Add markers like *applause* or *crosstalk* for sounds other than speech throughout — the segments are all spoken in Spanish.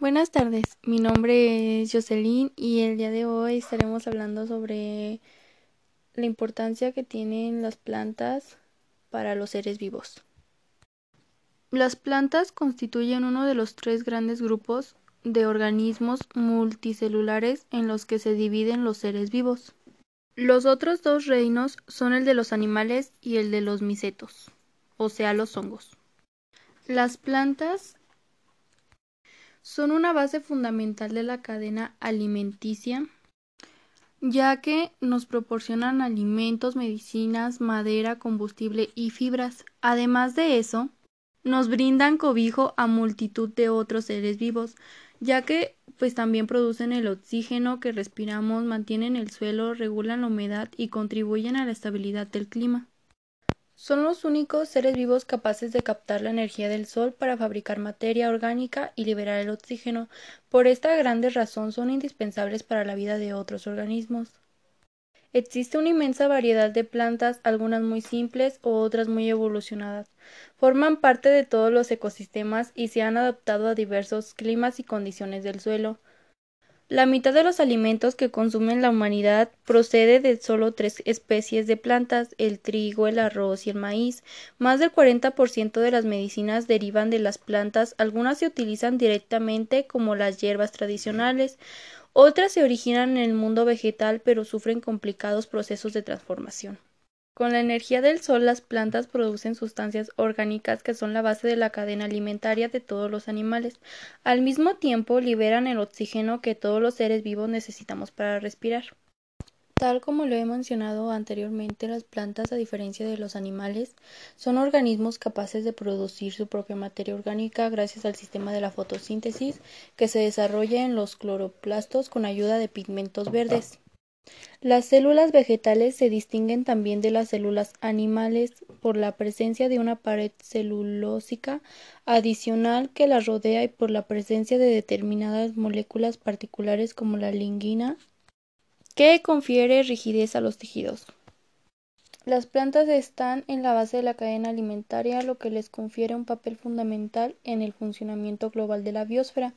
Buenas tardes, mi nombre es Jocelyn y el día de hoy estaremos hablando sobre la importancia que tienen las plantas para los seres vivos. Las plantas constituyen uno de los tres grandes grupos de organismos multicelulares en los que se dividen los seres vivos. Los otros dos reinos son el de los animales y el de los micetos, o sea, los hongos. Las plantas son una base fundamental de la cadena alimenticia, ya que nos proporcionan alimentos, medicinas, madera, combustible y fibras. Además de eso, nos brindan cobijo a multitud de otros seres vivos, ya que pues también producen el oxígeno que respiramos, mantienen el suelo, regulan la humedad y contribuyen a la estabilidad del clima. Son los únicos seres vivos capaces de captar la energía del sol para fabricar materia orgánica y liberar el oxígeno. Por esta grande razón son indispensables para la vida de otros organismos. Existe una inmensa variedad de plantas, algunas muy simples o otras muy evolucionadas. Forman parte de todos los ecosistemas y se han adaptado a diversos climas y condiciones del suelo. La mitad de los alimentos que consume la humanidad procede de solo tres especies de plantas, el trigo, el arroz y el maíz. Más del 40% de las medicinas derivan de las plantas, algunas se utilizan directamente como las hierbas tradicionales, otras se originan en el mundo vegetal pero sufren complicados procesos de transformación. Con la energía del sol las plantas producen sustancias orgánicas que son la base de la cadena alimentaria de todos los animales. Al mismo tiempo liberan el oxígeno que todos los seres vivos necesitamos para respirar. Tal como lo he mencionado anteriormente, las plantas, a diferencia de los animales, son organismos capaces de producir su propia materia orgánica gracias al sistema de la fotosíntesis que se desarrolla en los cloroplastos con ayuda de pigmentos verdes. Las células vegetales se distinguen también de las células animales por la presencia de una pared celulósica adicional que las rodea y por la presencia de determinadas moléculas particulares como la lignina que confiere rigidez a los tejidos. Las plantas están en la base de la cadena alimentaria, lo que les confiere un papel fundamental en el funcionamiento global de la biosfera.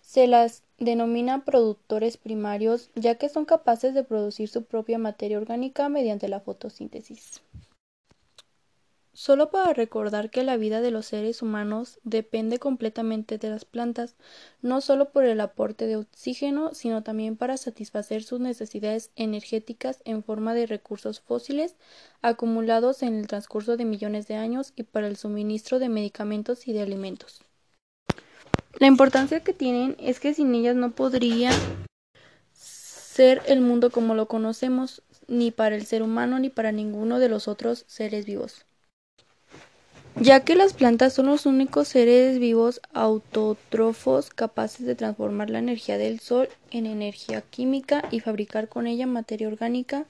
Se las denomina productores primarios, ya que son capaces de producir su propia materia orgánica mediante la fotosíntesis. Solo para recordar que la vida de los seres humanos depende completamente de las plantas, no solo por el aporte de oxígeno, sino también para satisfacer sus necesidades energéticas en forma de recursos fósiles acumulados en el transcurso de millones de años y para el suministro de medicamentos y de alimentos. La importancia que tienen es que sin ellas no podría ser el mundo como lo conocemos, ni para el ser humano ni para ninguno de los otros seres vivos ya que las plantas son los únicos seres vivos autótrofos capaces de transformar la energía del sol en energía química y fabricar con ella materia orgánica,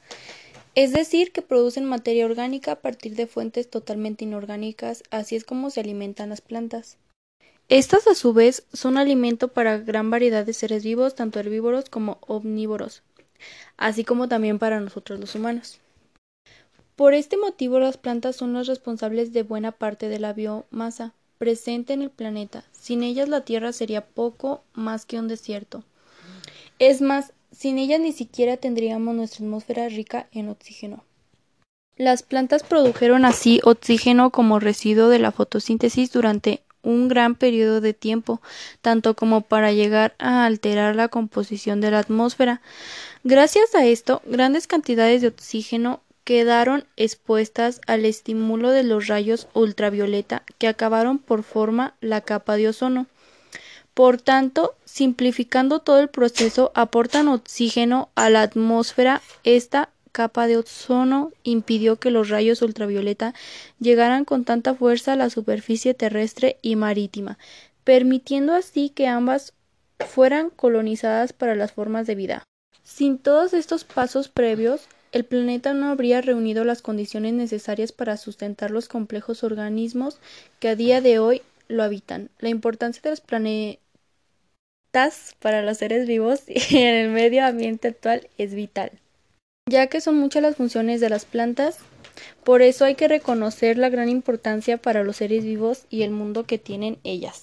es decir, que producen materia orgánica a partir de fuentes totalmente inorgánicas, así es como se alimentan las plantas. Estas a su vez son alimento para gran variedad de seres vivos, tanto herbívoros como omnívoros, así como también para nosotros los humanos. Por este motivo las plantas son las responsables de buena parte de la biomasa presente en el planeta. Sin ellas la Tierra sería poco más que un desierto. Es más, sin ellas ni siquiera tendríamos nuestra atmósfera rica en oxígeno. Las plantas produjeron así oxígeno como residuo de la fotosíntesis durante un gran periodo de tiempo, tanto como para llegar a alterar la composición de la atmósfera. Gracias a esto, grandes cantidades de oxígeno quedaron expuestas al estímulo de los rayos ultravioleta que acabaron por forma la capa de ozono. Por tanto, simplificando todo el proceso, aportan oxígeno a la atmósfera. Esta capa de ozono impidió que los rayos ultravioleta llegaran con tanta fuerza a la superficie terrestre y marítima, permitiendo así que ambas fueran colonizadas para las formas de vida. Sin todos estos pasos previos, el planeta no habría reunido las condiciones necesarias para sustentar los complejos organismos que a día de hoy lo habitan. La importancia de los planetas para los seres vivos *laughs* y en el medio ambiente actual es vital, ya que son muchas las funciones de las plantas, por eso hay que reconocer la gran importancia para los seres vivos y el mundo que tienen ellas.